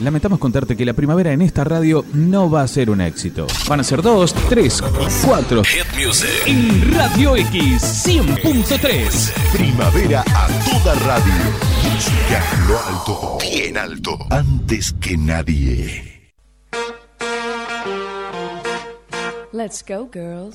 lamentamos contarte que la primavera en esta radio no va a ser un éxito. Van a ser dos, tres, cuatro. Hit Music. En Radio X 100.3. Primavera a toda radio. Música lo alto, bien alto, antes que nadie. Let's go, girls.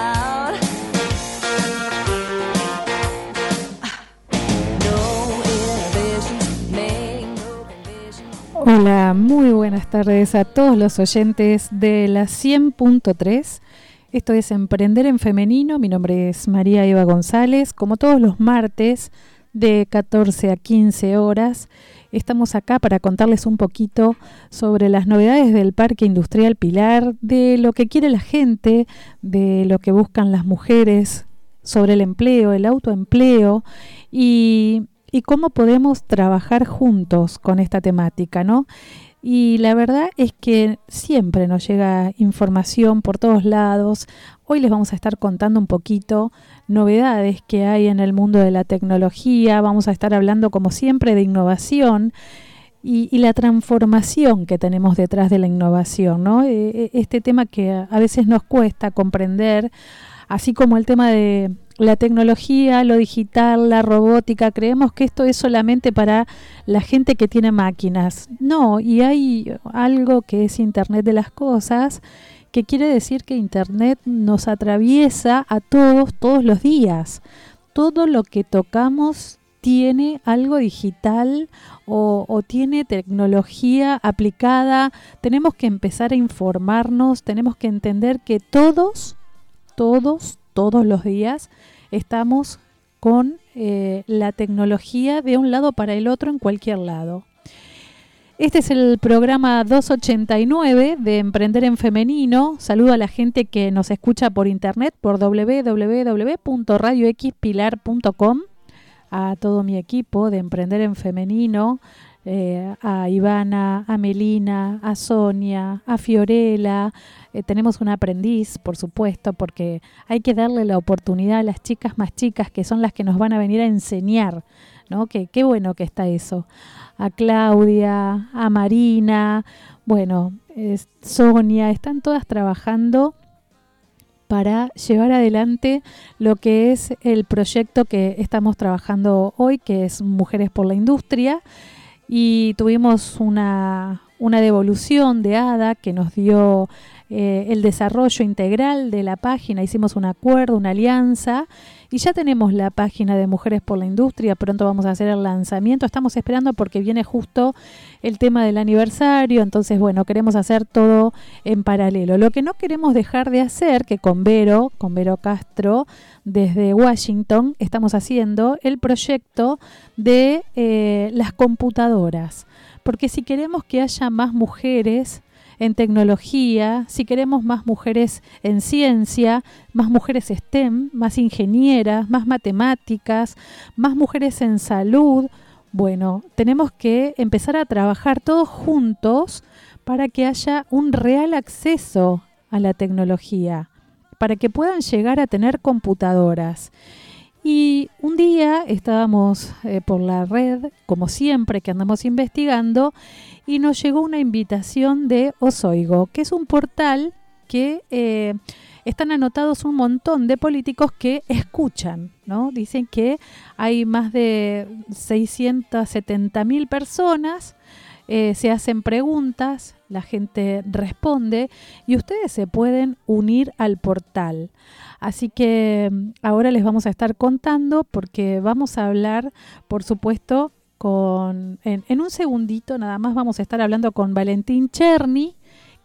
Hola, muy buenas tardes a todos los oyentes de la 100.3. Esto es Emprender en Femenino. Mi nombre es María Eva González. Como todos los martes, de 14 a 15 horas, estamos acá para contarles un poquito sobre las novedades del Parque Industrial Pilar, de lo que quiere la gente, de lo que buscan las mujeres, sobre el empleo, el autoempleo y, y cómo podemos trabajar juntos con esta temática, ¿no? Y la verdad es que siempre nos llega información por todos lados. Hoy les vamos a estar contando un poquito novedades que hay en el mundo de la tecnología. Vamos a estar hablando, como siempre, de innovación y, la transformación que tenemos detrás de la innovación, ¿no? Eh, eh, Este tema que a veces nos cuesta comprender, así como el tema de la tecnología, lo digital, la robótica, creemos que esto es solamente para la gente que tiene máquinas. No, y hay algo que es Internet de las Cosas, que quiere decir que Internet nos atraviesa a todos, todos los días. Todo lo que tocamos tiene algo digital o, tiene tecnología aplicada. Tenemos que empezar a informarnos, tenemos que entender que todos, todos, todos los días estamos con eh, la tecnología de un lado para el otro en cualquier lado. Este es el programa 289 de Emprender en Femenino. Saludo a la gente que nos escucha por internet por www.radioxpilar.com, a todo mi equipo de Emprender en Femenino, eh, a Ivana, a Melina, a Sonia, a Fiorella. Eh, tenemos un aprendiz, por supuesto, porque hay que darle la oportunidad a las chicas más chicas, que son las que nos van a venir a enseñar, ¿no? Que qué bueno que está eso. A Claudia, a Marina, bueno, Sonia, están todas trabajando para llevar adelante lo que es el proyecto que estamos trabajando hoy, que es Mujeres por la Industria y tuvimos una, una devolución de ADA que nos dio eh, el desarrollo integral de la página, hicimos un acuerdo, una alianza y ya tenemos la página de Mujeres por la Industria, pronto vamos a hacer el lanzamiento, estamos esperando porque viene justo el tema del aniversario, entonces bueno, queremos hacer todo en paralelo. Lo que no queremos dejar de hacer, que con Vero, con Vero Castro, desde Washington, estamos haciendo el proyecto de eh, las computadoras. Porque si queremos que haya más mujeres en tecnología, si queremos más mujeres en ciencia, más mujeres STEM, más ingenieras, más matemáticas, más mujeres en salud, bueno, tenemos que empezar a trabajar todos juntos para que haya un real acceso a la tecnología, para que puedan llegar a tener computadoras. Y un día estábamos eh, por la red, como siempre que andamos investigando, y nos llegó una invitación de Osoigo, que es un portal que eh, están anotados un montón de políticos que escuchan, ¿no? Dicen que hay más de 670 mil personas, eh, se hacen preguntas, la gente responde y ustedes se pueden unir al portal. Así que mm, ahora les vamos a estar contando porque vamos a hablar, por supuesto, con en, un segundito nada más vamos a estar hablando con Valentín Cherny,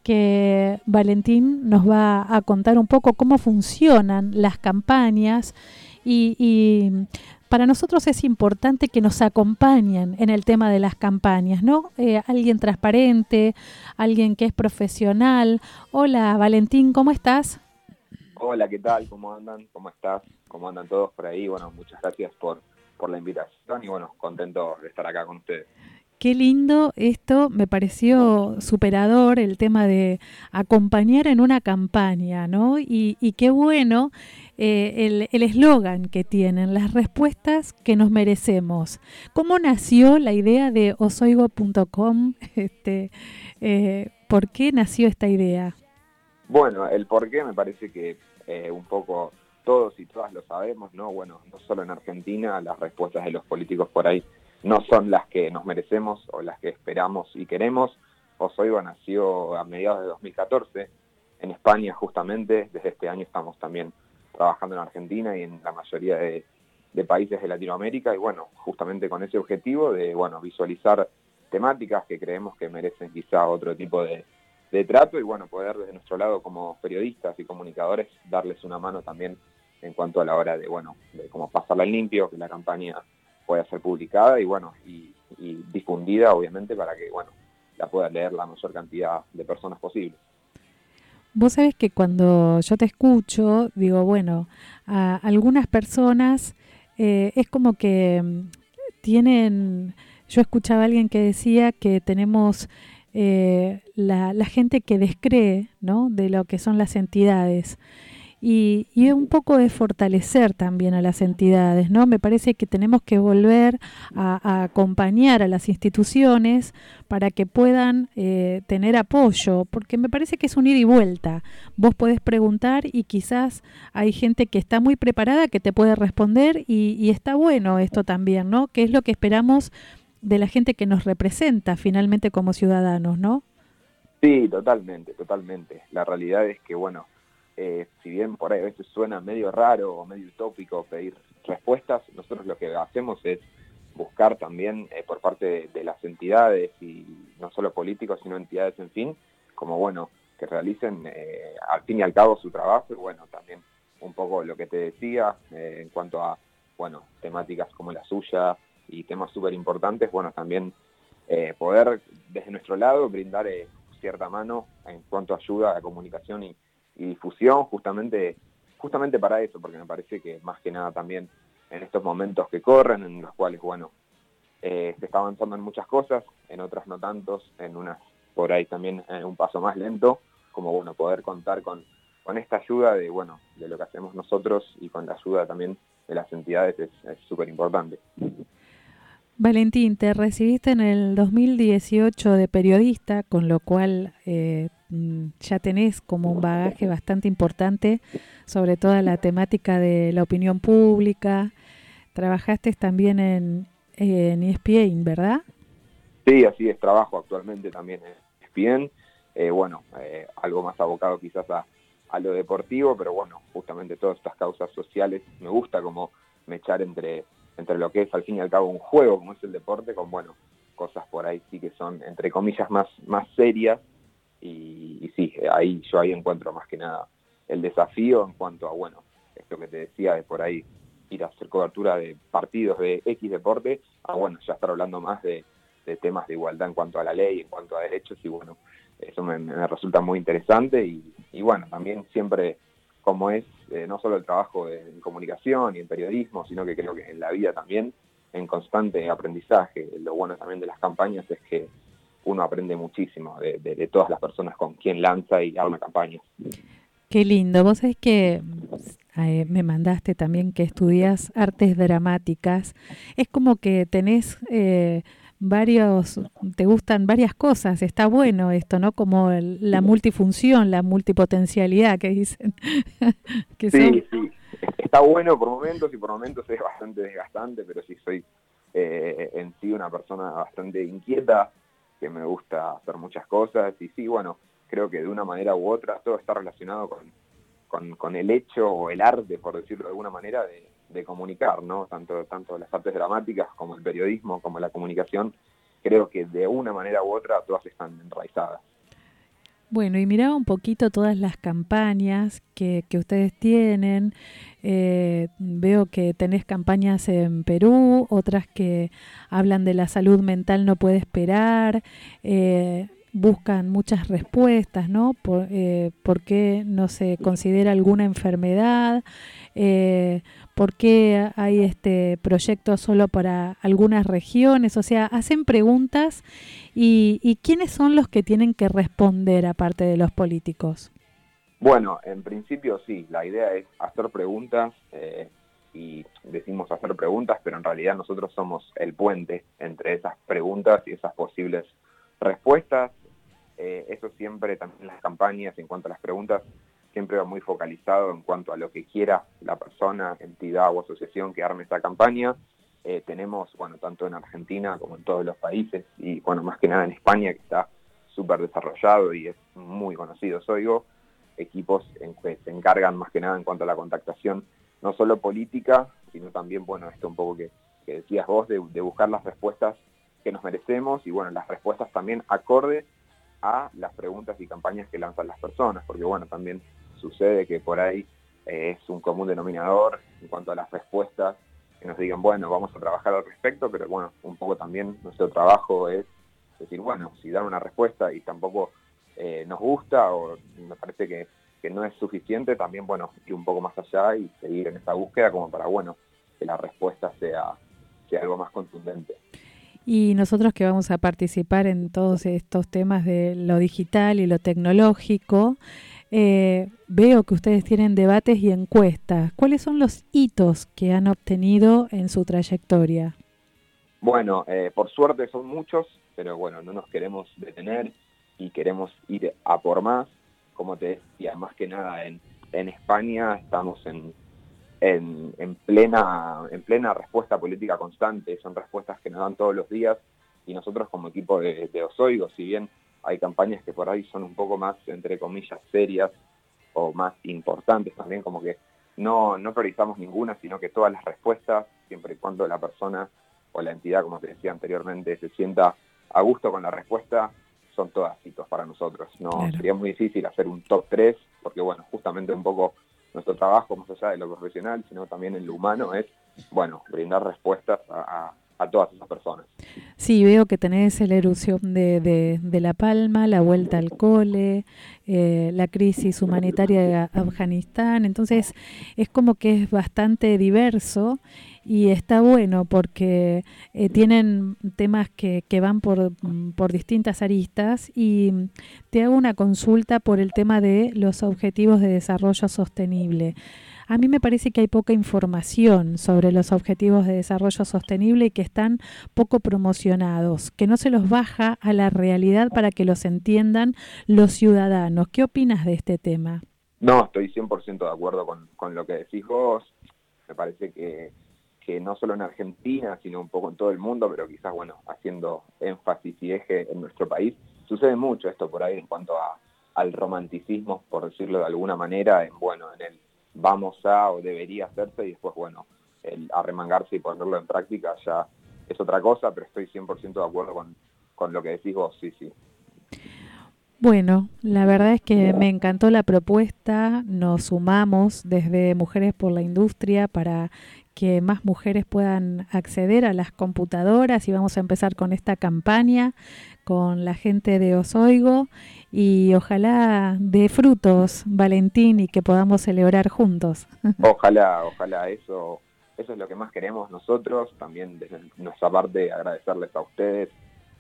que Valentín nos va a contar un poco cómo funcionan las campañas y, y para nosotros es importante que nos acompañen en el tema de las campañas, ¿no? Eh, alguien transparente, alguien que es profesional. Hola, Valentín, ¿cómo estás? Hola, ¿qué tal? ¿Cómo andan? ¿Cómo estás? cómo andan todos por ahí. Bueno, muchas gracias por, por la invitación y bueno, contento de estar acá con ustedes. Qué lindo esto, me pareció superador el tema de acompañar en una campaña, ¿no? Y, y qué bueno eh, el eslogan que tienen, las respuestas que nos merecemos. ¿Cómo nació la idea de osoigo.com? Este, eh, ¿Por qué nació esta idea? Bueno, el por qué me parece que eh, un poco todos y todas lo sabemos, ¿no? Bueno, no solo en Argentina, las respuestas de los políticos por ahí no son las que nos merecemos o las que esperamos y queremos. Osoigo nació a mediados de 2014 en España justamente, desde este año estamos también trabajando en Argentina y en la mayoría de, países de Latinoamérica y bueno, justamente con ese objetivo de bueno, visualizar temáticas que creemos que merecen quizá otro tipo de trato y bueno, poder desde nuestro lado como periodistas y comunicadores darles una mano también en cuanto a la hora de, bueno, de cómo pasarla en limpio, que la campaña pueda ser publicada y bueno, y, difundida obviamente para que, bueno, la pueda leer la mayor cantidad de personas posible. Vos sabés que cuando yo te escucho, digo, bueno, a algunas personas eh, es como que mm, tienen, yo escuchaba a alguien que decía que tenemos eh, la, la, gente que descree ¿no? de lo que son las entidades y, y, un poco de fortalecer también a las entidades, ¿no? Me parece que tenemos que volver a, a acompañar a las instituciones para que puedan eh, tener apoyo, porque me parece que es un ida y vuelta. Vos podés preguntar y quizás hay gente que está muy preparada que te puede responder y, y está bueno esto también, ¿no? Que es lo que esperamos de la gente que nos representa finalmente como ciudadanos, ¿no? Sí, totalmente, totalmente. La realidad es que, bueno, eh, si bien por ahí a veces suena medio raro o medio utópico pedir respuestas, nosotros lo que hacemos es buscar también eh, por parte de, las entidades y no solo políticos, sino entidades en fin, como bueno, que realicen eh, al fin y al cabo su trabajo y bueno, también un poco lo que te decía en cuanto a, bueno, temáticas como la suya y temas súper importantes, bueno, también poder desde nuestro lado brindar cierta mano en cuanto ayuda a comunicación y, y difusión justamente justamente para eso, porque me parece que más que nada también en estos momentos que corren, en los cuales, bueno, eh, se está avanzando en muchas cosas, en otras no tantos, en unas por ahí también eh, un paso más lento, como, bueno, poder contar con, con esta ayuda de, bueno, de lo que hacemos nosotros y con la ayuda también de las entidades es súper importante. Valentín, te recibiste en el 2018 de periodista, con lo cual eh, ya tenés como un bagaje bastante importante sobre toda la temática de la opinión pública. Trabajaste también en, en ESPN, ¿verdad? Sí, así es, trabajo actualmente también en ESPN. Eh, bueno, eh, algo más abocado quizás a, a lo deportivo, pero bueno, justamente todas estas causas sociales me gusta como mechar entre entre lo que es al fin y al cabo un juego como es el deporte con bueno cosas por ahí sí que son entre comillas más más serias. Y, sí ahí yo ahí encuentro más que nada el desafío en cuanto a bueno esto que te decía de por ahí ir a hacer cobertura de partidos de X deporte a bueno ya estar hablando más de, de temas de igualdad en cuanto a la ley en cuanto a derechos y bueno eso me, me resulta muy interesante. Y, y bueno también siempre como es eh, no solo el trabajo en comunicación y en periodismo, sino que creo que en la vida también, en constante aprendizaje. Lo bueno también de las campañas es que uno aprende muchísimo de todas las personas con quien lanza y arma campañas. Qué lindo. Vos sabés que eh, me mandaste también que estudias artes dramáticas. Es como que tenés... Eh, varios, te gustan varias cosas, está bueno esto, ¿no? Como el, la multifunción, la multipotencialidad que dicen. que sí, son... sí, está bueno por momentos y por momentos es bastante desgastante, pero sí soy eh, en sí una persona bastante inquieta, que me gusta hacer muchas cosas y sí, bueno, creo que de una manera u otra todo está relacionado con, con, con el hecho o el arte, por decirlo de alguna manera, de, de comunicar, ¿no? Tanto, tanto las artes dramáticas como el periodismo, como la comunicación, creo que de una manera u otra todas están enraizadas. Bueno, y miraba un poquito todas las campañas que, que ustedes tienen. Eh, veo que tenés campañas en Perú, otras que hablan de la salud mental no puede esperar. Eh, buscan muchas respuestas, ¿no? Por, eh, ¿Por qué no se considera alguna enfermedad? Eh, por qué hay este proyecto solo para algunas regiones, o sea, hacen preguntas y, quiénes son los que tienen que responder aparte de los políticos. Bueno, en principio sí, la idea es hacer preguntas eh, y decimos hacer preguntas, pero en realidad nosotros somos el puente entre esas preguntas y esas posibles respuestas. Eh, eso siempre, también las campañas, en cuanto a las preguntas, siempre va muy focalizado en cuanto a lo que quiera la persona, entidad o asociación que arme esta campaña. Eh, tenemos, bueno, tanto en Argentina como en todos los países, y bueno, más que nada en España, que está súper desarrollado y es muy conocido, Soigo, equipos en que se encargan más que nada en cuanto a la contactación, no solo política, sino también, bueno, esto un poco que, que decías vos, de, de buscar las respuestas que nos merecemos y, bueno, las respuestas también acorde a las preguntas y campañas que lanzan las personas, porque, bueno, también sucede que por ahí eh, es un común denominador en cuanto a las respuestas, que nos digan, bueno, vamos a trabajar al respecto, pero bueno, un poco también nuestro trabajo es decir, bueno, si dan una respuesta y tampoco eh, nos gusta o me parece que, que no es suficiente, también, bueno, ir un poco más allá y seguir en esa búsqueda como para, bueno, que la respuesta sea, sea algo más contundente. Y nosotros que vamos a participar en todos estos temas de lo digital y lo tecnológico, eh, veo que ustedes tienen debates y encuestas. ¿Cuáles son los hitos que han obtenido en su trayectoria? Bueno, eh, por suerte son muchos, pero bueno, no nos queremos detener y queremos ir a por más. Como te decía, más que nada en, España estamos en, en, en, plena, en plena respuesta política constante, son respuestas que nos dan todos los días y nosotros como equipo de, de Osoigo, si bien hay campañas que por ahí son un poco más, entre comillas, serias o más importantes también, como que no, no priorizamos ninguna, sino que todas las respuestas, siempre y cuando la persona o la entidad, como te decía anteriormente, se sienta a gusto con la respuesta, son todas hitos para nosotros. No Claro. sería muy difícil hacer un top 3, porque bueno, justamente un poco nuestro trabajo, más allá de lo profesional, sino también en lo humano, es, bueno, brindar respuestas a, a- a todas esas personas. Sí, veo que tenés la erupción de, de, La Palma, la vuelta al cole, eh, la crisis humanitaria de Afganistán. Entonces, es como que es bastante diverso y está bueno porque eh, tienen temas que, que van por, por distintas aristas y te hago una consulta por el tema de los objetivos de desarrollo sostenible. A mí me parece que hay poca información sobre los objetivos de desarrollo sostenible y que están poco promocionados, que no se los baja a la realidad para que los entiendan los ciudadanos. ¿Qué opinas de este tema? No, estoy 100% de acuerdo con, con lo que decís vos. Me parece que, que no solo en Argentina, sino un poco en todo el mundo, pero quizás, bueno, haciendo énfasis y eje en nuestro país, sucede mucho esto por ahí en cuanto a, al romanticismo, por decirlo de alguna manera, en, bueno, en el vamos a o debería hacerse y después, bueno, el arremangarse y ponerlo en práctica ya es otra cosa, pero estoy 100% de acuerdo con, con lo que decís vos, sí, sí. Bueno, la verdad es que me encantó la propuesta, nos sumamos desde Mujeres por la Industria para que más mujeres puedan acceder a las computadoras y vamos a empezar con esta campaña con la gente de Osoigo y ojalá dé frutos, Valentín, y que podamos celebrar juntos. Ojalá, ojalá eso, eso es lo que más queremos nosotros, también desde nuestra parte agradecerles a ustedes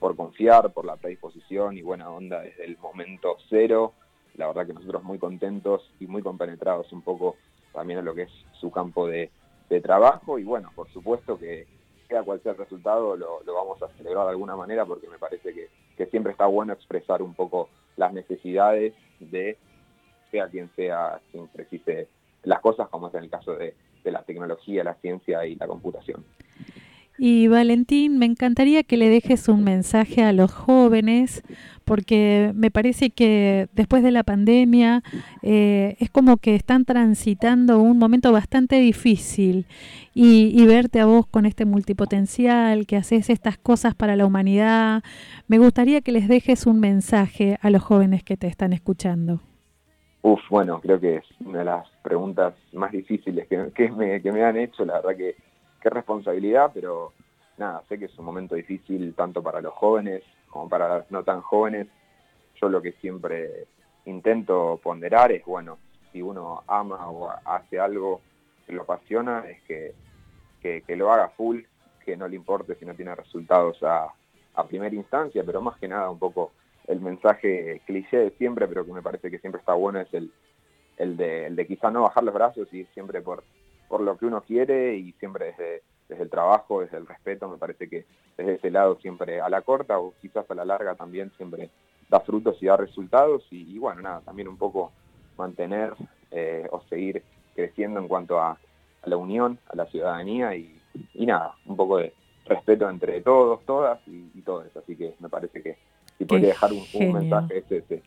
por confiar, por la predisposición y buena onda desde el momento cero. La verdad que nosotros muy contentos y muy compenetrados un poco también a lo que es su campo de, de trabajo y bueno, por supuesto que sea cual sea el resultado lo, vamos a celebrar de alguna manera porque me parece que, que siempre está bueno expresar un poco las necesidades de sea quien sea quien precise las cosas, como es en el caso de, de la tecnología, la ciencia y la computación. Y Valentín, me encantaría que le dejes un mensaje a los jóvenes, porque me parece que después de la pandemia eh, es como que están transitando un momento bastante difícil y, verte a vos con este multipotencial, que haces estas cosas para la humanidad, me gustaría que les dejes un mensaje a los jóvenes que te están escuchando. Uf, bueno, creo que es una de las preguntas más difíciles que me han hecho, la verdad que qué responsabilidad, pero nada, sé que es un momento difícil tanto para los jóvenes como para los no tan jóvenes. Yo lo que siempre intento ponderar es, bueno, si uno ama o hace algo que lo apasiona es que, que, lo haga full, que no le importe si no tiene resultados a, a primera instancia, pero más que nada un poco el mensaje cliché de siempre, pero que me parece que siempre está bueno, es el, el, de, el de quizá no bajar los brazos y siempre por, por lo que uno quiere y siempre desde, desde el trabajo, desde el respeto, me parece que desde ese lado siempre a la corta o quizás a la larga también siempre da frutos y da resultados y, y bueno, nada, también un poco mantener eh, o seguir creciendo en cuanto a, a la unión, a la ciudadanía y, y nada, un poco de respeto entre todos, todas y, y todos. Así que me parece que si podría dejar un, un mensaje es ese.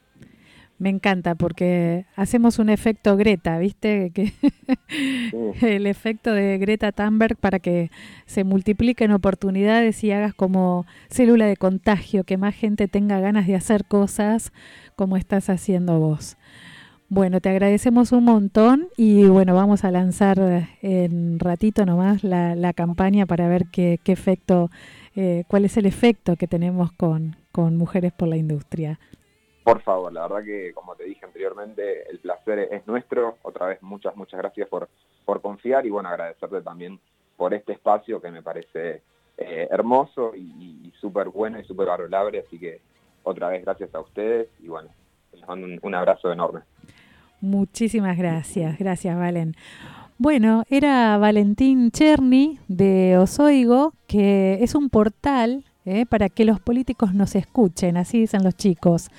Me encanta porque hacemos un efecto Greta, ¿viste? Que el efecto de Greta Thunberg para que se multipliquen oportunidades y hagas como célula de contagio, que más gente tenga ganas de hacer cosas como estás haciendo vos. Bueno, te agradecemos un montón y bueno, vamos a lanzar en ratito nomás la, la campaña para ver qué, qué efecto, eh, cuál es el efecto que tenemos con, con Mujeres por la Industria. Por favor, la verdad que como te dije anteriormente, el placer es nuestro. Otra vez muchas, muchas gracias por, por confiar y bueno, agradecerte también por este espacio que me parece eh, hermoso y, súper bueno y súper valorable. Así que otra vez gracias a ustedes y bueno, les mando un, un abrazo enorme. Muchísimas gracias, gracias Valen. Bueno, era Valentín Cherny de Osoigo, que es un portal ¿eh? para que los políticos nos escuchen, así dicen los chicos.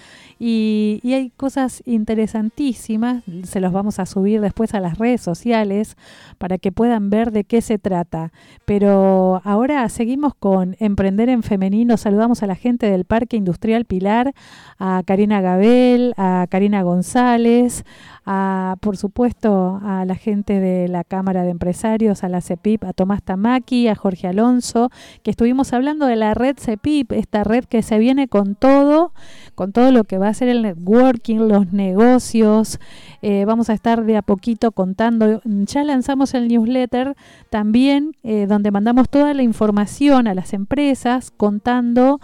Y, y, hay cosas interesantísimas, se los vamos a subir después a las redes sociales para que puedan ver de qué se trata. Pero ahora seguimos con Emprender en Femenino, saludamos a la gente del Parque Industrial Pilar, a Karina Gabel, a Karina González, a, por supuesto a la gente de la Cámara de Empresarios, a la CEPIP, a Tomás Tamaki, a Jorge Alonso, que estuvimos hablando de la red CEPIP, esta red que se viene con todo, con todo lo que va a ser el networking, los negocios. Eh, vamos a estar de a poquito contando. Ya lanzamos el newsletter también, eh, donde mandamos toda la información a las empresas contando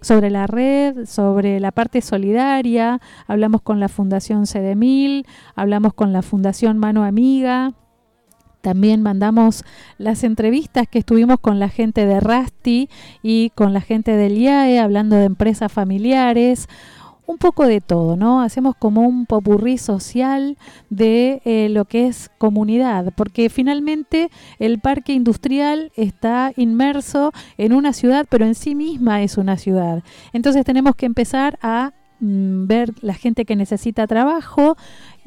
sobre la red, sobre la parte solidaria, hablamos con la Fundación CDMIL, hablamos con la Fundación Mano Amiga, también mandamos las entrevistas que estuvimos con la gente de Rasti y con la gente del IAE, hablando de empresas familiares, un poco de todo, ¿no? Hacemos como un popurrí social de eh, lo que es comunidad, porque finalmente el parque industrial está inmerso en una ciudad, pero en sí misma es una ciudad. Entonces tenemos que empezar a mm, ver la gente que necesita trabajo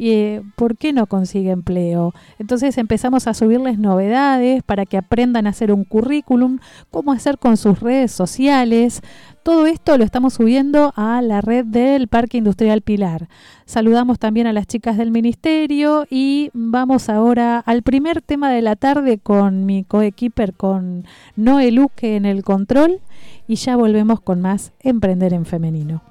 y eh, por qué no consigue empleo. Entonces empezamos a subirles novedades para que aprendan a hacer un currículum, cómo hacer con sus redes sociales. Todo esto lo estamos subiendo a la red del Parque Industrial Pilar. Saludamos también a las chicas del ministerio y vamos ahora al primer tema de la tarde con mi coequiper, con Noé Luque en el control y ya volvemos con más Emprender en Femenino.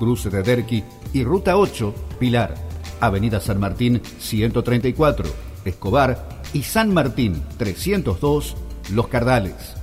cruce de Derqui y Ruta 8, Pilar, Avenida San Martín 134, Escobar y San Martín 302, Los Cardales.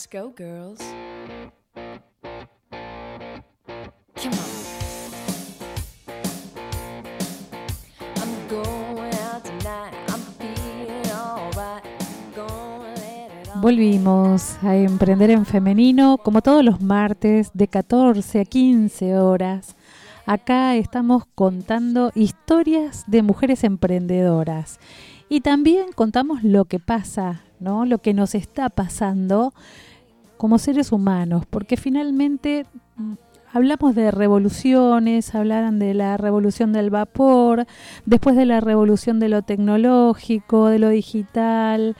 Let's go, girls. Come on. Volvimos a emprender en femenino como todos los martes de 14 a 15 horas. Acá estamos contando historias de mujeres emprendedoras y también contamos lo que pasa, ¿no? Lo que nos está pasando como seres humanos, porque finalmente mm, hablamos de revoluciones, hablaran de la revolución del vapor, después de la revolución de lo tecnológico, de lo digital.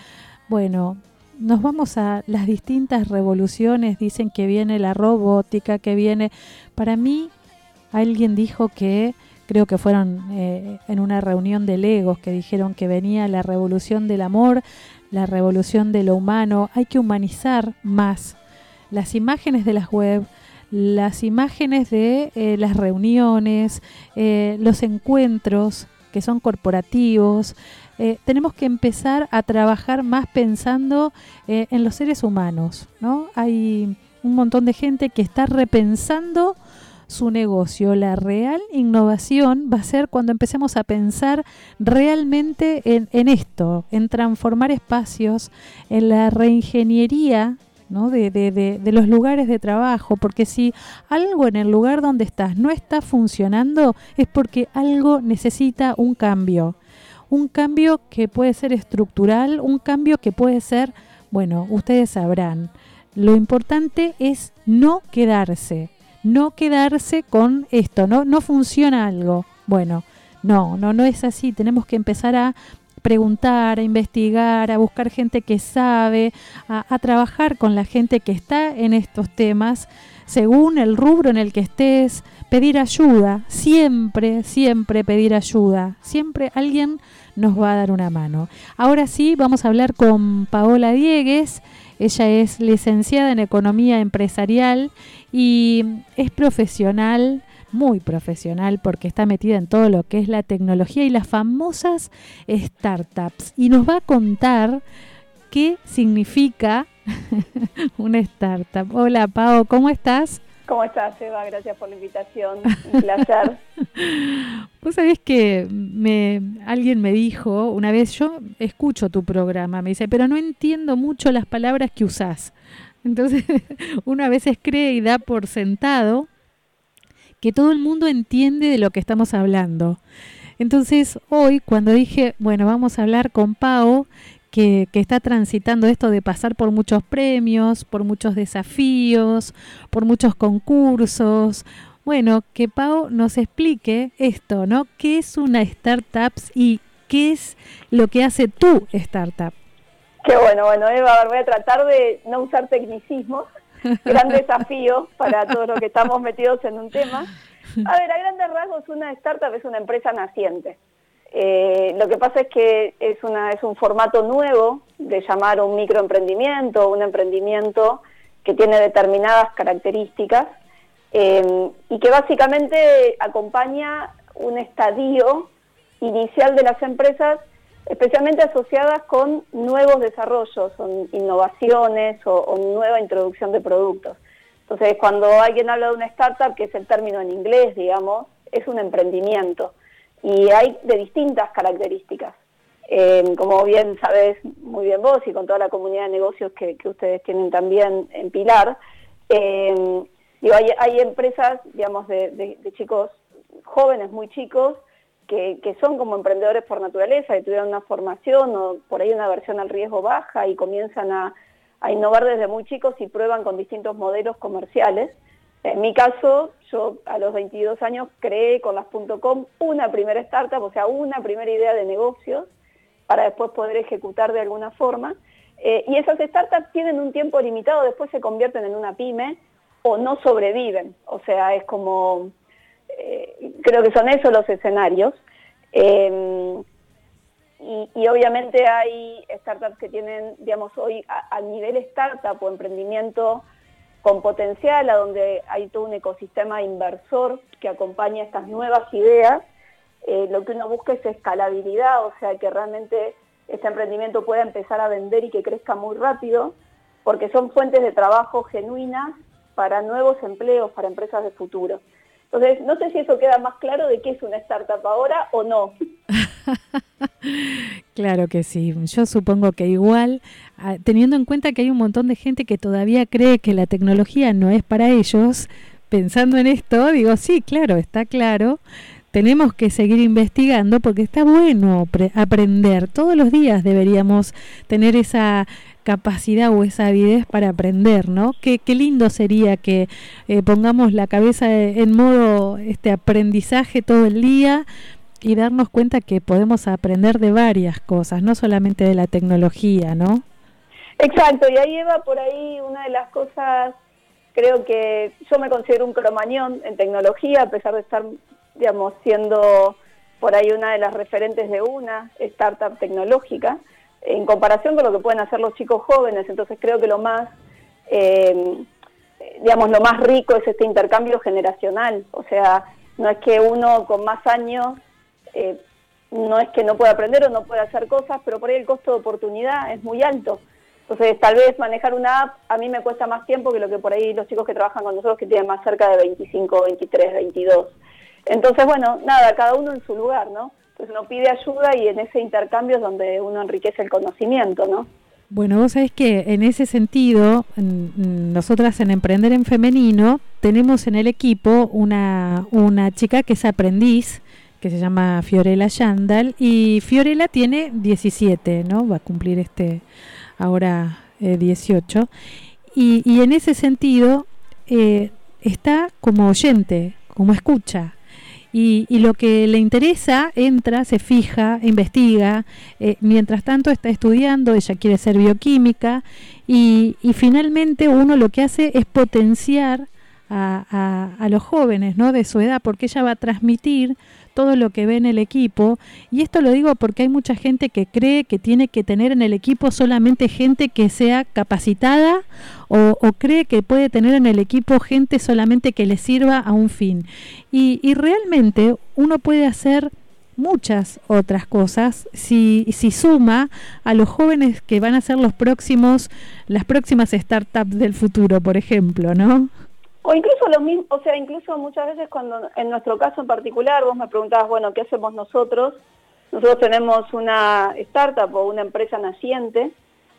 Bueno, nos vamos a las distintas revoluciones, dicen que viene la robótica, que viene... Para mí, alguien dijo que, creo que fueron eh, en una reunión de legos, que dijeron que venía la revolución del amor, la revolución de lo humano, hay que humanizar más las imágenes de las web, las imágenes de eh, las reuniones, eh, los encuentros que son corporativos. Eh, tenemos que empezar a trabajar más pensando en los seres humanos. ¿no? Hay un montón de gente que está repensando su negocio. La real innovación va a ser cuando empecemos a pensar realmente en, esto, en transformar espacios, en la reingeniería de los lugares de trabajo, porque si algo en el lugar donde estás no está funcionando, es porque algo necesita un cambio. Un cambio que puede ser estructural, un cambio que puede ser, bueno, ustedes sabrán. Lo importante es no quedarse, no quedarse con esto, no, no funciona algo. Bueno, no, no, no es así. Tenemos que empezar a preguntar, a investigar, a buscar gente que sabe, a, a, trabajar con la gente que está en estos temas, según el rubro en el que estés, pedir ayuda, siempre, siempre pedir ayuda, siempre alguien nos va a dar una mano. Ahora sí, vamos a hablar con Paola Diegues, ella es licenciada en Economía Empresarial y es profesional muy profesional porque está metida en todo lo que es la tecnología y las famosas startups. Y nos va a contar qué significa una startup. Hola Pau, ¿cómo estás? ¿Cómo estás, Eva? Gracias por la invitación. Un placer. Vos sabés que me, alguien me dijo una vez, yo escucho tu programa, me dice, pero no entiendo mucho las palabras que usás. Entonces, uno a veces cree y da por sentado que todo el mundo entiende de lo que estamos hablando. Entonces, hoy cuando dije, bueno, vamos a hablar con Pau, que, que, está transitando esto de pasar por muchos premios, por muchos desafíos, por muchos concursos. Bueno, que Pau nos explique esto, ¿no? ¿Qué es una startup y qué es lo que hace tu startup? Qué bueno, bueno, Eva, voy a tratar de no usar tecnicismos gran desafío para todos los que estamos metidos en un tema. A ver, a grandes rasgos, una startup es una empresa naciente. Eh, lo que pasa es que es, un formato nuevo de llamar un microemprendimiento, un emprendimiento que tiene determinadas características eh, y que básicamente acompaña un estadio inicial de las empresas, especialmente asociadas con nuevos desarrollos, son innovaciones o, o nueva introducción de productos. Entonces, cuando alguien habla de una startup, que es el término en inglés, digamos, es un emprendimiento y hay de distintas características. Eh, como bien sabes muy bien vos y con toda la comunidad de negocios que, que ustedes tienen también en Pilar, eh, hay, empresas, digamos, de, chicos jóvenes, muy chicos, que, que, son como emprendedores por naturaleza, que tuvieron una formación o por ahí una versión al riesgo baja y comienzan a, a innovar desde muy chicos y prueban con distintos modelos comerciales. En mi caso, yo a los 22 años creé con las .com una primera startup, o sea, una primera idea de negocios para después poder ejecutar de alguna forma. Eh, y esas startups tienen un tiempo limitado, después se convierten en una pyme o no sobreviven. O sea, es como, eh, creo que son esos los escenarios. Y, y, obviamente hay startups que tienen, digamos, hoy a, a nivel startup o emprendimiento, con potencial, a donde hay todo un ecosistema inversor que acompaña estas nuevas ideas. Eh, lo que uno busca es escalabilidad, o sea, que realmente este emprendimiento pueda empezar a vender y que crezca muy rápido, porque son fuentes de trabajo genuinas para nuevos empleos, para empresas de futuro. Entonces, no sé si eso queda más claro de qué es una startup ahora o no. claro que sí. Yo supongo que igual, ah, teniendo en cuenta que hay un montón de gente que todavía cree que la tecnología no es para ellos, pensando en esto, digo, sí, claro, está claro. Tenemos que seguir investigando porque está bueno aprender. Todos los días deberíamos tener esa capacidad o esa avidez para aprender, ¿no? Qué, qué lindo sería que eh, pongamos la cabeza en modo este aprendizaje todo el día y darnos cuenta que podemos aprender de varias cosas, no solamente de la tecnología, ¿no? Exacto, y ahí Eva, por ahí una de las cosas, creo que yo me considero un cromañón en tecnología, a pesar de estar, digamos, siendo por ahí una de las referentes de una startup tecnológica, en comparación con lo que pueden hacer los chicos jóvenes. Entonces creo que lo más, eh, digamos, lo más rico es este intercambio generacional. O sea, no es que uno con más años, eh, no es que no pueda aprender o no pueda hacer cosas, pero por ahí el costo de oportunidad es muy alto. Entonces, tal vez manejar una app a mí me cuesta más tiempo que lo que por ahí los chicos que trabajan con nosotros que tienen más cerca de 25, 23, 22. Entonces, bueno, nada, cada uno en su lugar, ¿no? pues uno pide ayuda y en ese intercambio es donde uno enriquece el conocimiento, ¿no? Bueno, vos sabés que en ese sentido, nosotras en Emprender en Femenino tenemos en el equipo una, una chica que es aprendiz, que se llama Fiorella Yandal, y Fiorella tiene 17, ¿no? Va a cumplir este ahora eh, 18. Y, en ese sentido eh, está como oyente, como escucha, y, y, lo que le interesa entra, se fija, investiga, eh, mientras tanto está estudiando, ella quiere ser bioquímica y, y finalmente uno lo que hace es potenciar a, a, a, los jóvenes ¿no? de su edad porque ella va a transmitir todo lo que ve en el equipo. Y esto lo digo porque hay mucha gente que cree que tiene que tener en el equipo solamente gente que sea capacitada o, cree que puede tener en el equipo gente solamente que le sirva a un fin. Y, y realmente uno puede hacer muchas otras cosas si, si suma a los jóvenes que van a ser los próximos las próximas startups del futuro por ejemplo no o incluso lo mismo, o sea, incluso muchas veces cuando, en nuestro caso en particular, vos me preguntabas, bueno, ¿qué hacemos nosotros? Nosotros tenemos una startup o una empresa naciente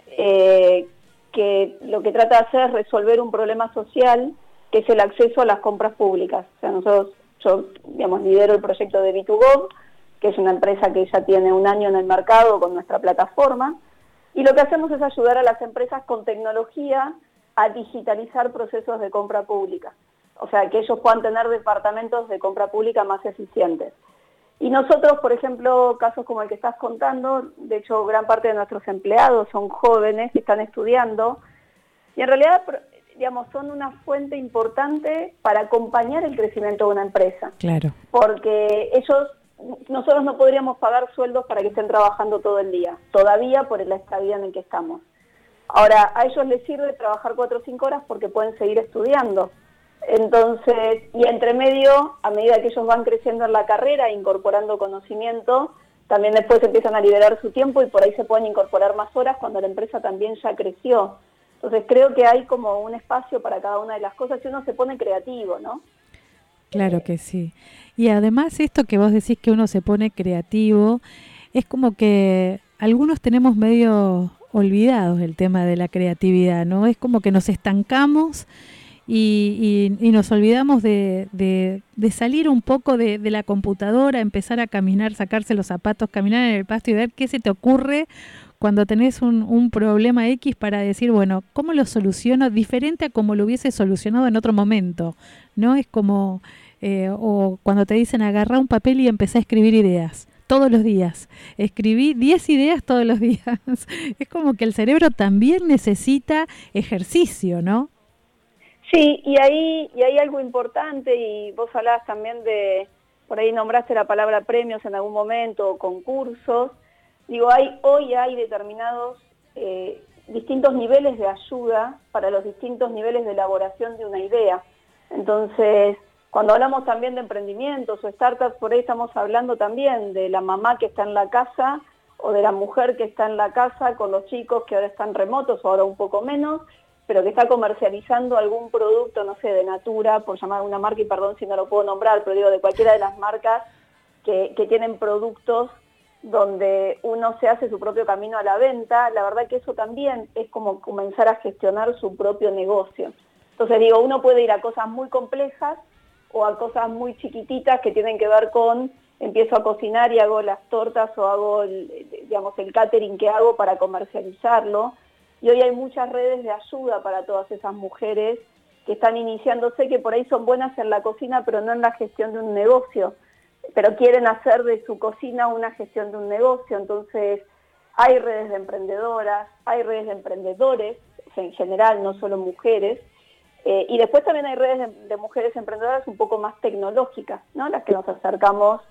eh, que lo que trata de hacer es resolver un problema social que es el acceso a las compras públicas. O sea, nosotros, yo, digamos, lidero el proyecto de B2Gov, que es una empresa que ya tiene un año en el mercado con nuestra plataforma, y lo que hacemos es ayudar a las empresas con tecnología a digitalizar procesos de compra pública. O sea, que ellos puedan tener departamentos de compra pública más eficientes. Y nosotros, por ejemplo, casos como el que estás contando, de hecho, gran parte de nuestros empleados son jóvenes que están estudiando y en realidad, digamos, son una fuente importante para acompañar el crecimiento de una empresa. Claro. Porque ellos, nosotros no podríamos pagar sueldos para que estén trabajando todo el día, todavía por la estadía en el que estamos. Ahora, a ellos les sirve trabajar cuatro o cinco horas porque pueden seguir estudiando. Entonces, y entre medio, a medida que ellos van creciendo en la carrera, incorporando conocimiento, también después empiezan a liberar su tiempo y por ahí se pueden incorporar más horas cuando la empresa también ya creció. Entonces creo que hay como un espacio para cada una de las cosas y uno se pone creativo, ¿no? Claro que sí. Y además esto que vos decís que uno se pone creativo, es como que algunos tenemos medio olvidados el tema de la creatividad, ¿no? Es como que nos estancamos y, y- nos olvidamos de, salir un poco de, la computadora, empezar a caminar, sacarse los zapatos, caminar en el pasto y ver qué se te ocurre cuando tenés un, problema X para decir, bueno, ¿cómo lo soluciono diferente a como lo hubiese solucionado en otro momento? ¿No? Es como, eh, o cuando te dicen agarra un papel y empecé a escribir ideas todos los días. Escribí 10 ideas todos los días. Es como que el cerebro también necesita ejercicio, ¿no? Sí, y ahí, y hay algo importante, y vos hablabas también de, por ahí nombraste la palabra premios en algún momento, o concursos. Digo, hay, hoy hay determinados eh, distintos niveles de ayuda para los distintos niveles de elaboración de una idea. Entonces, cuando hablamos también de emprendimientos o startups, por ahí estamos hablando también de la mamá que está en la casa o de la mujer que está en la casa con los chicos que ahora están remotos o ahora un poco menos, pero que está comercializando algún producto, no sé, de Natura, por llamar una marca, y perdón si no lo puedo nombrar, pero digo, de cualquiera de las marcas que, que tienen productos donde uno se hace su propio camino a la venta, la verdad que eso también es como comenzar a gestionar su propio negocio. Entonces digo, uno puede ir a cosas muy complejas o a cosas muy chiquititas que tienen que ver con empiezo a cocinar y hago las tortas o hago el, digamos el catering que hago para comercializarlo. Y hoy hay muchas redes de ayuda para todas esas mujeres que están iniciándose, que por ahí son buenas en la cocina, pero no en la gestión de un negocio, pero quieren hacer de su cocina una gestión de un negocio. Entonces, hay redes de emprendedoras, hay redes de emprendedores, en general, no solo mujeres, eh, y después también hay redes de, de mujeres emprendedoras un poco más tecnológicas, ¿no? Las que nos acercamos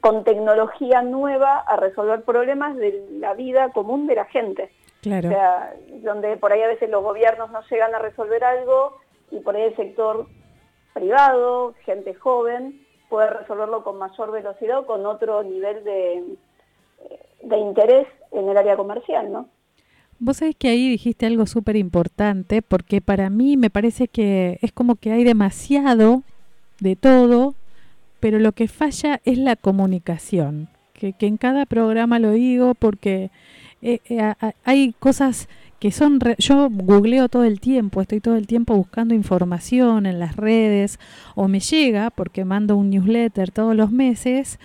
con tecnología nueva a resolver problemas de la vida común de la gente. Claro. O sea, donde por ahí a veces los gobiernos no llegan a resolver algo y por ahí el sector privado, gente joven, puede resolverlo con mayor velocidad o con otro nivel de, de interés en el área comercial, ¿no? Vos sabés que ahí dijiste algo súper importante, porque para mí me parece que es como que hay demasiado de todo, pero lo que falla es la comunicación. Que, que en cada programa lo digo porque eh, eh, hay cosas que son... re- yo googleo todo el tiempo, estoy todo el tiempo buscando información en las redes, o me llega porque mando un newsletter todos los meses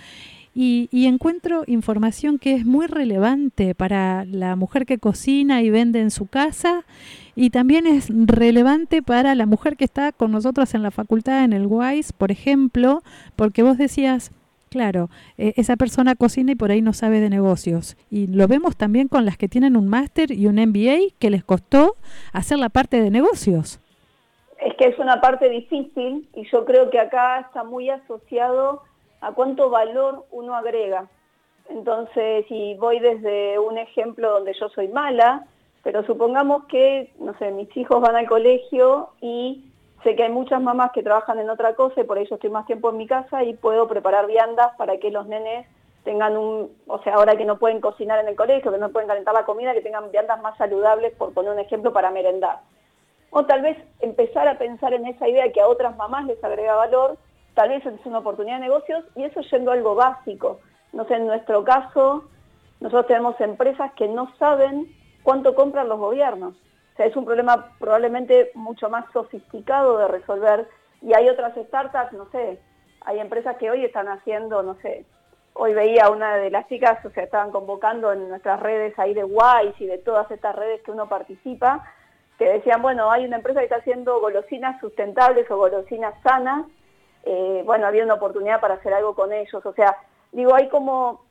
y, y encuentro información que es muy relevante para la mujer que cocina y vende en su casa y también es relevante para la mujer que está con nosotros en la facultad, en el WISE, por ejemplo, porque vos decías, claro, eh, esa persona cocina y por ahí no sabe de negocios. Y lo vemos también con las que tienen un máster y un MBA que les costó hacer la parte de negocios. Es que es una parte difícil y yo creo que acá está muy asociado a cuánto valor uno agrega. Entonces, si voy desde un ejemplo donde yo soy mala, pero supongamos que, no sé, mis hijos van al colegio y sé que hay muchas mamás que trabajan en otra cosa y por ello estoy más tiempo en mi casa y puedo preparar viandas para que los nenes tengan un, o sea, ahora que no pueden cocinar en el colegio, que no pueden calentar la comida, que tengan viandas más saludables, por poner un ejemplo, para merendar. O tal vez empezar a pensar en esa idea que a otras mamás les agrega valor, tal vez es una oportunidad de negocios y eso yendo a algo básico. No sé, en nuestro caso, nosotros tenemos empresas que no saben cuánto compran los gobiernos. O sea, es un problema probablemente mucho más sofisticado de resolver. Y hay otras startups, no sé, hay empresas que hoy están haciendo, no sé, hoy veía una de las chicas, o sea, estaban convocando en nuestras redes ahí de Wise y de todas estas redes que uno participa, que decían, bueno, hay una empresa que está haciendo golosinas sustentables o golosinas sanas, eh, bueno, había una oportunidad para hacer algo con ellos. O sea, digo, hay como,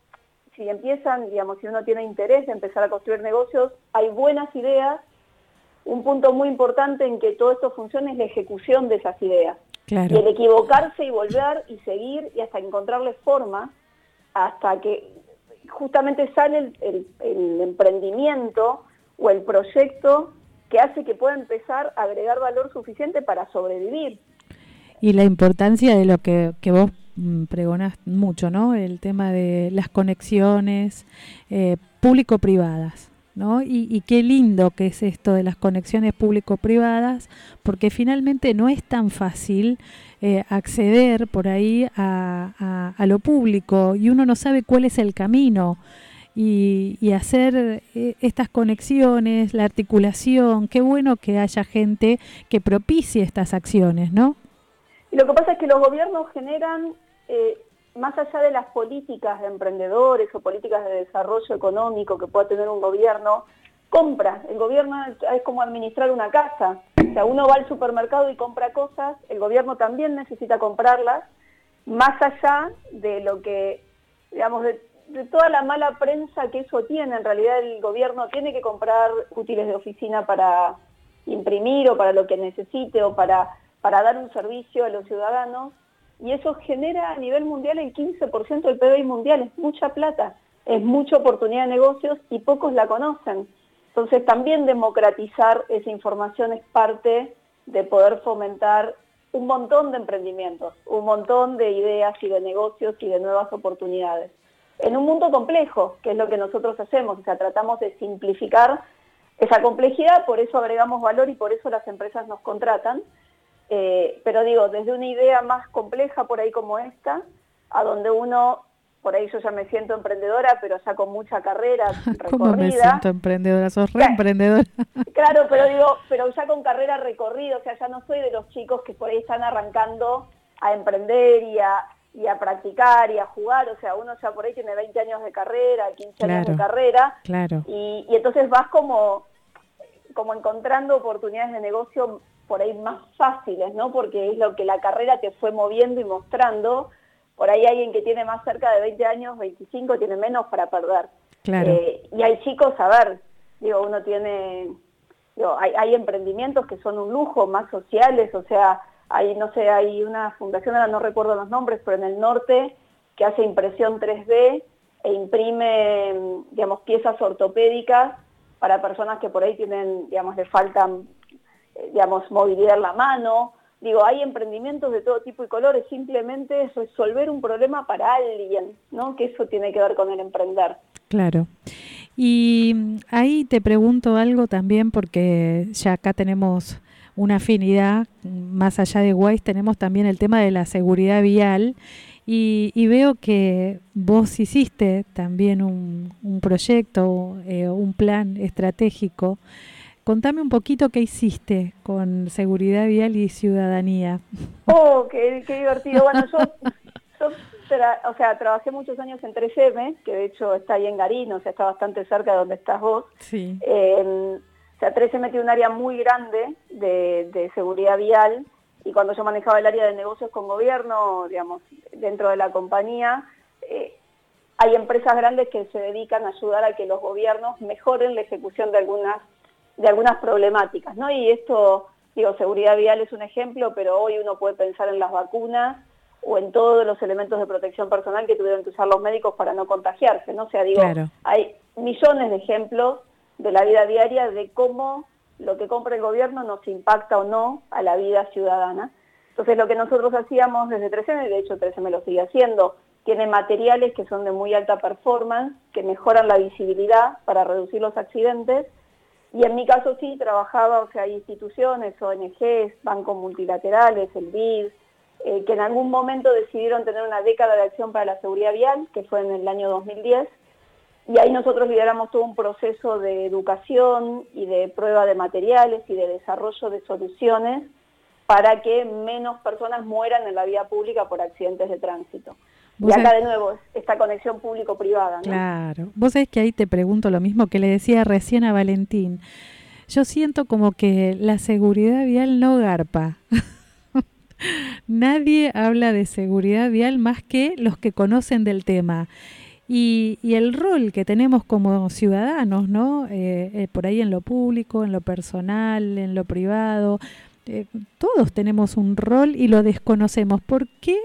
si empiezan, digamos, si uno tiene interés de empezar a construir negocios, hay buenas ideas. Un punto muy importante en que todo esto funcione es la ejecución de esas ideas. Claro. Y el equivocarse y volver y seguir y hasta encontrarle forma, hasta que justamente sale el, el- el emprendimiento o el proyecto que hace que pueda empezar a agregar valor suficiente para sobrevivir. Y la importancia de lo que, que vos mm, pregonás mucho, ¿no? El tema de las conexiones eh, público-privadas, ¿no? Y, qué lindo que es esto de las conexiones público-privadas, porque finalmente no es tan fácil eh, acceder por ahí a lo público y uno no sabe cuál es el camino. Y, y hacer eh, estas conexiones, la articulación, qué bueno que haya gente que propicie estas acciones, ¿no? Lo que pasa es que los gobiernos generan, eh, más allá de las políticas de emprendedores o políticas de desarrollo económico que pueda tener un gobierno, compra. El gobierno es como administrar una casa. O sea, uno va al supermercado y compra cosas, el gobierno también necesita comprarlas, más allá de lo que, digamos, de toda la mala prensa que eso tiene. En realidad el gobierno tiene que comprar útiles de oficina para imprimir o para lo que necesite o para, para dar un servicio a los ciudadanos y eso genera a nivel mundial el 15% del PBI mundial, es mucha plata, es mucha oportunidad de negocios y pocos la conocen. Entonces también democratizar esa información es parte de poder fomentar un montón de emprendimientos, un montón de ideas y de negocios y de nuevas oportunidades. En un mundo complejo, que es lo que nosotros hacemos, o sea, tratamos de simplificar esa complejidad, por eso agregamos valor y por eso las empresas nos contratan. Eh, pero digo, desde una idea más compleja por ahí como esta, a donde uno, por ahí yo ya me siento emprendedora, pero ya con mucha carrera ¿Cómo me recorrida. siento emprendedora? Sos re emprendedora. Claro, pero digo, pero ya con carrera recorrida, o sea, ya no soy de los chicos que por ahí están arrancando a emprender y a, y a practicar y a jugar, o sea, uno ya por ahí tiene 20 años de carrera, 15 años de carrera, Claro. y, y entonces vas como, como encontrando oportunidades de negocio por ahí más fáciles, ¿no? Porque es lo que la carrera te fue moviendo y mostrando. Por ahí alguien que tiene más cerca de 20 años, 25, tiene menos para perder. Claro. Eh, y hay chicos, a ver, digo, uno tiene, digo, hay, hay emprendimientos que son un lujo, más sociales, o sea, hay, no sé, hay una fundación, ahora no recuerdo los nombres, pero en el norte que hace impresión 3D e imprime, digamos, piezas ortopédicas para personas que por ahí tienen, digamos, le faltan, digamos, movilidad la mano. Digo, hay emprendimientos de todo tipo y colores, simplemente es resolver un problema para alguien, ¿no? Que eso tiene que ver con el emprender. Claro. Y mm, ahí te pregunto algo también porque ya acá tenemos una afinidad, mm, más allá de Wise tenemos también el tema de la seguridad vial y, y veo que vos hiciste también un, un proyecto, eh, un plan estratégico. Contame un poquito qué hiciste con seguridad vial y ciudadanía. Oh, qué, qué divertido. Bueno, yo, yo tra- o sea, trabajé muchos años en 3M, que de hecho está ahí en Garín, o sea, está bastante cerca de donde estás vos. Sí. Eh, o sea, 3M tiene un área muy grande de, de seguridad vial y cuando yo manejaba el área de negocios con gobierno, digamos, dentro de la compañía, eh, hay empresas grandes que se dedican a ayudar a que los gobiernos mejoren la ejecución de algunas de algunas problemáticas, ¿no? Y esto, digo, seguridad vial es un ejemplo, pero hoy uno puede pensar en las vacunas o en todos los elementos de protección personal que tuvieron que usar los médicos para no contagiarse, ¿no? O sea, digo, Claro. hay millones de ejemplos de la vida diaria de cómo lo que compra el gobierno nos impacta o no a la vida ciudadana. Entonces, lo que nosotros hacíamos desde 3M, de hecho 3M lo sigue haciendo, tiene materiales que son de muy alta performance, que mejoran la visibilidad para reducir los accidentes, y en mi caso sí trabajaba, o sea, hay instituciones, ONGs, bancos multilaterales, el BID, eh, que en algún momento decidieron tener una década de acción para la seguridad vial, que fue en el año 2010, y ahí nosotros lideramos todo un proceso de educación y de prueba de materiales y de desarrollo de soluciones para que menos personas mueran en la vía pública por accidentes de tránsito. Y acá sabés- de nuevo, es esta conexión público-privada. ¿no? Claro. Vos sabés que ahí te pregunto lo mismo que le decía recién a Valentín. Yo siento como que la seguridad vial no garpa. Nadie habla de seguridad vial más que los que conocen del tema. Y, y el rol que tenemos como ciudadanos, ¿no? Eh, eh, por ahí en lo público, en lo personal, en lo privado, eh, todos tenemos un rol y lo desconocemos. ¿Por qué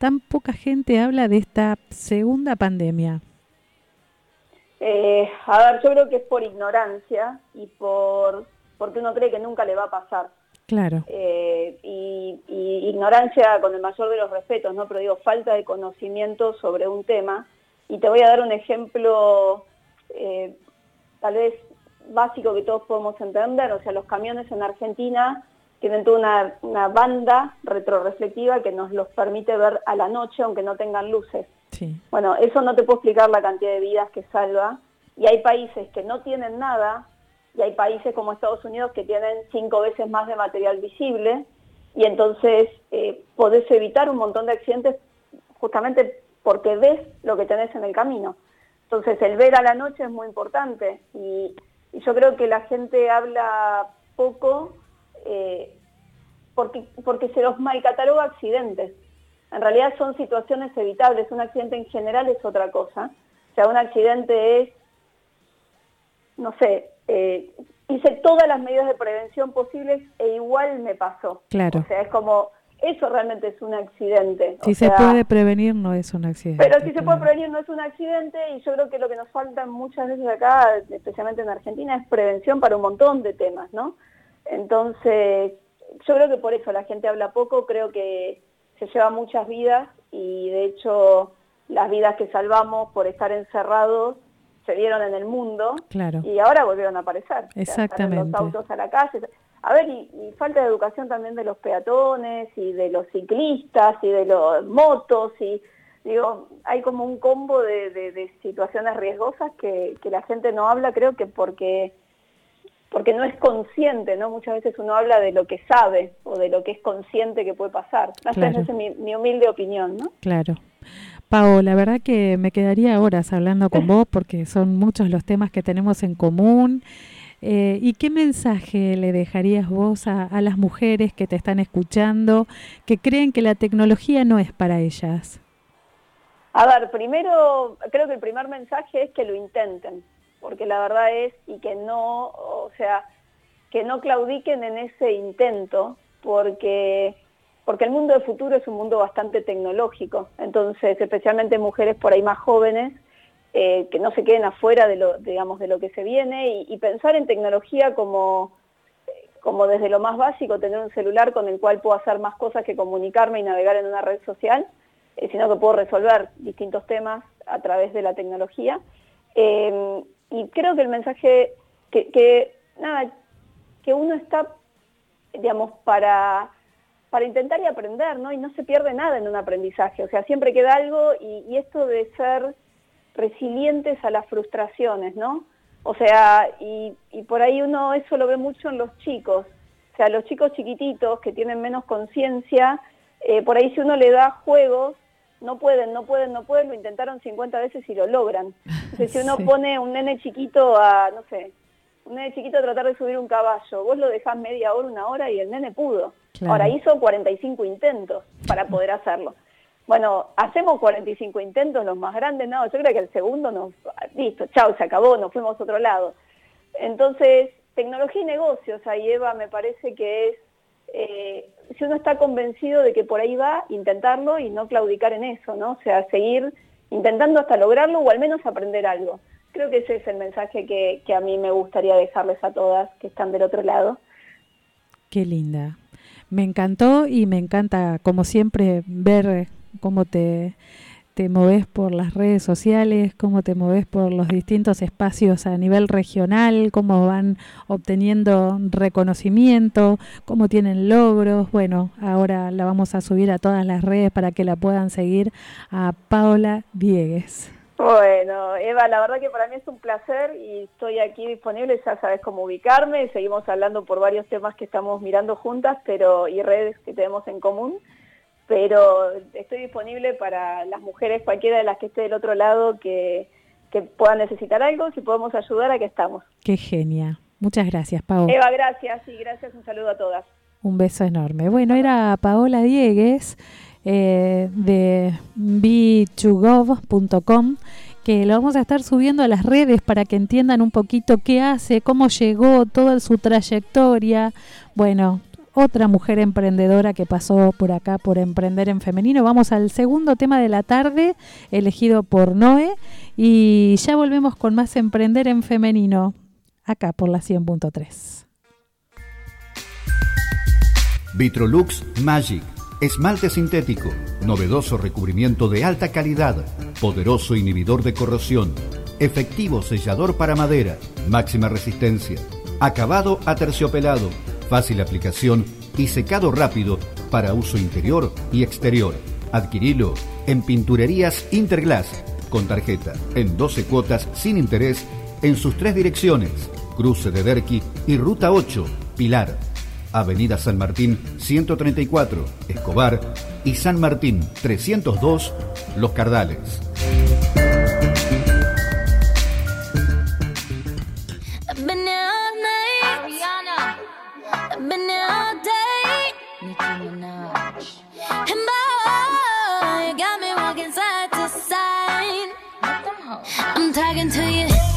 tan poca gente habla de esta segunda pandemia? Eh, a ver, yo creo que es por ignorancia y por porque uno cree que nunca le va a pasar. Claro. Eh, y, y ignorancia con el mayor de los respetos, ¿no? Pero digo, falta de conocimiento sobre un tema. Y te voy a dar un ejemplo, eh, tal vez básico que todos podemos entender. O sea, los camiones en Argentina tienen toda una, una banda retroreflectiva que nos los permite ver a la noche, aunque no tengan luces. Sí. Bueno, eso no te puedo explicar la cantidad de vidas que salva. Y hay países que no tienen nada, y hay países como Estados Unidos que tienen cinco veces más de material visible, y entonces eh, podés evitar un montón de accidentes justamente porque ves lo que tenés en el camino. Entonces el ver a la noche es muy importante, y, y yo creo que la gente habla poco eh, porque, porque se los malcataloga accidentes. En realidad son situaciones evitables. Un accidente en general es otra cosa. O sea, un accidente es, no sé, eh, hice todas las medidas de prevención posibles e igual me pasó. Claro. O sea, es como, eso realmente es un accidente. O Si se sea, puede prevenir, no es un accidente. pero si se puede prevenir no es un accidente y yo creo que lo que nos falta muchas veces acá, especialmente en Argentina, es prevención para un montón de temas, ¿no? Entonces, yo creo que por eso la gente habla poco, creo que se lleva muchas vidas y de hecho las vidas que salvamos por estar encerrados se dieron en el mundo Claro. y ahora volvieron a aparecer. O sea, salen Exactamente. los autos a la calle. A ver, y, y falta de educación también de los peatones y de los ciclistas y de los motos y digo, hay como un combo de, de- de situaciones riesgosas que, que la gente no habla, creo que porque porque no es consciente, ¿no? Muchas veces uno habla de lo que sabe o de lo que es consciente que puede pasar. Claro. esa es mi, mi humilde opinión, ¿no? Claro. Pau, la verdad que me quedaría horas hablando con vos porque son muchos los temas que tenemos en común. Eh, ¿Y qué mensaje le dejarías vos a, a las mujeres que te están escuchando, que creen que la tecnología no es para ellas? A ver, primero, creo que el primer mensaje es que lo intenten, porque la verdad es, y que no, o sea, que no claudiquen en ese intento, porque, porque el mundo del futuro es un mundo bastante tecnológico, entonces, especialmente mujeres por ahí más jóvenes, eh, que no se queden afuera de lo, digamos, de lo que se viene y, pensar en tecnología como, como desde lo más básico, tener un celular con el cual puedo hacer más cosas que comunicarme y navegar en una red social, eh, sino que puedo resolver distintos temas a través de la tecnología. Eh, y creo que el mensaje que, nada, que uno está, digamos, para, para intentar y aprender, ¿no? Y no se pierde nada en un aprendizaje, o sea, siempre queda algo y, y esto de ser resilientes a las frustraciones, ¿no? O sea, y, y por ahí uno eso lo ve mucho en los chicos, o sea, los chicos chiquititos que tienen menos conciencia, eh, por ahí si uno le da juegos, no pueden, no pueden, no pueden, lo intentaron 50 veces y lo logran. Entonces, si uno Sí. pone un nene chiquito a, no sé, un nene chiquito a tratar de subir un caballo, vos lo dejás media hora, una hora y el nene pudo. Claro. Ahora hizo 45 intentos para poder hacerlo. Bueno, hacemos 45 intentos, los más grandes, no, yo creo que el segundo nos, listo, chao, se acabó, nos fuimos a otro lado. Entonces, tecnología y negocios, ahí Eva me parece que es, eh, si uno está convencido de que por ahí va, intentarlo y no claudicar en eso, ¿no? O sea, seguir intentando hasta lograrlo o al menos aprender algo. Creo que ese es el mensaje que, que a mí me gustaría dejarles a todas que están del otro lado. Qué linda. Me encantó y me encanta, como siempre, ver cómo te, te moves por las redes sociales, cómo te moves por los distintos espacios a nivel regional, cómo van obteniendo reconocimiento, cómo tienen logros. Bueno, ahora la vamos a subir a todas las redes para que la puedan seguir a Paola Diegues. Bueno, Eva, la verdad que para mí es un placer y estoy aquí disponible, ya sabes cómo ubicarme, seguimos hablando por varios temas que estamos mirando juntas pero y redes que tenemos en común, pero estoy disponible para las mujeres, cualquiera de las que esté del otro lado que, que puedan necesitar algo, si podemos ayudar, aquí estamos. Qué genia. Muchas gracias, Paola. Eva, gracias y gracias, un saludo a todas. Un beso enorme. Bueno, era Paola Diegues eh, de b2gov.com que lo vamos a estar subiendo a las redes para que entiendan un poquito qué hace, cómo llegó, toda su trayectoria. Bueno, otra mujer emprendedora que pasó por acá por Emprender en Femenino. Vamos al segundo tema de la tarde, elegido por Noé, y ya volvemos con más Emprender en Femenino, acá por la 100.3. Vitrolux Magic. Esmalte sintético, novedoso recubrimiento de alta calidad, poderoso inhibidor de corrosión, efectivo sellador para madera, máxima resistencia, acabado aterciopelado, fácil aplicación y secado rápido para uso interior y exterior. Adquirilo en Pinturerías Interglass con tarjeta en 12 cuotas sin interés en sus tres direcciones, Cruce de Derqui y Ruta 8, Pilar. Avenida San Martín 134, Escobar y San Martín 302, Los Cardales. I'm talking to you.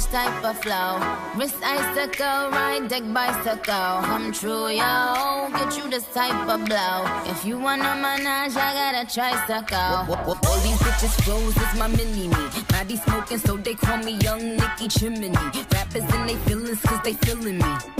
Fresh type of flow. Wrist icicle, ride deck bicycle. Come true, yo. Get you this type of blow. If you wanna manage, I got a tricycle. All these bitches flows is my mini me. Maddie smoking, so they call me Young Nicky Chimney. Rappers and they feelings, cause they feeling me.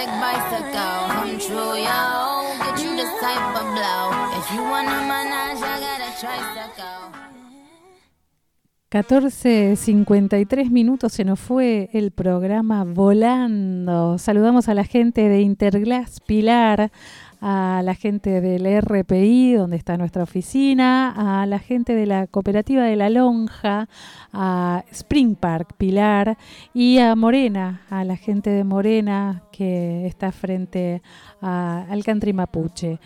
icicle, bicycle. Come true, yo. Get you this type of blow. If you wanna manage, I got a tricycle. 14.53 minutos se nos fue el programa volando. Saludamos a la gente de Interglass Pilar, a la gente del RPI, donde está nuestra oficina, a la gente de la Cooperativa de la Lonja, a Spring Park Pilar y a Morena, a la gente de Morena que está frente al Country Mapuche.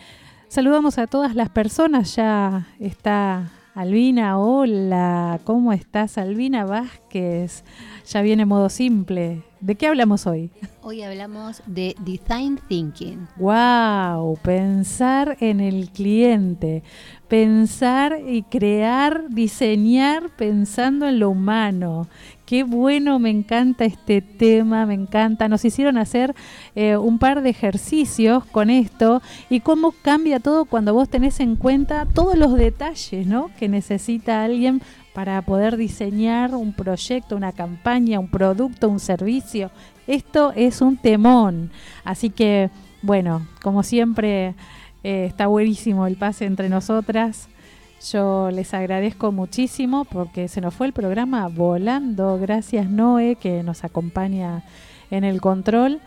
Saludamos a todas las personas, ya está Albina, hola, ¿cómo estás Albina Vázquez? Ya viene modo simple. ¿De qué hablamos hoy? Hoy hablamos de design thinking. Wow, pensar en el cliente, pensar y crear, diseñar pensando en lo humano. Qué bueno, me encanta este tema, me encanta. Nos hicieron hacer eh, un par de ejercicios con esto y cómo cambia todo cuando vos tenés en cuenta todos los detalles ¿no? que necesita alguien para poder diseñar un proyecto, una campaña, un producto, un servicio. Esto es un temón. Así que, bueno, como siempre, eh, está buenísimo el pase entre nosotras. Yo les agradezco muchísimo porque se nos fue el programa volando. Gracias Noé que nos acompaña en el control.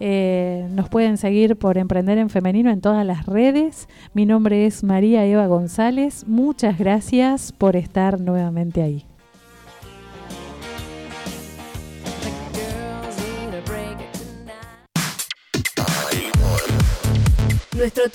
Eh, nos pueden seguir por Emprender en Femenino en todas las redes. Mi nombre es María Eva González. Muchas gracias por estar nuevamente ahí. Nuestro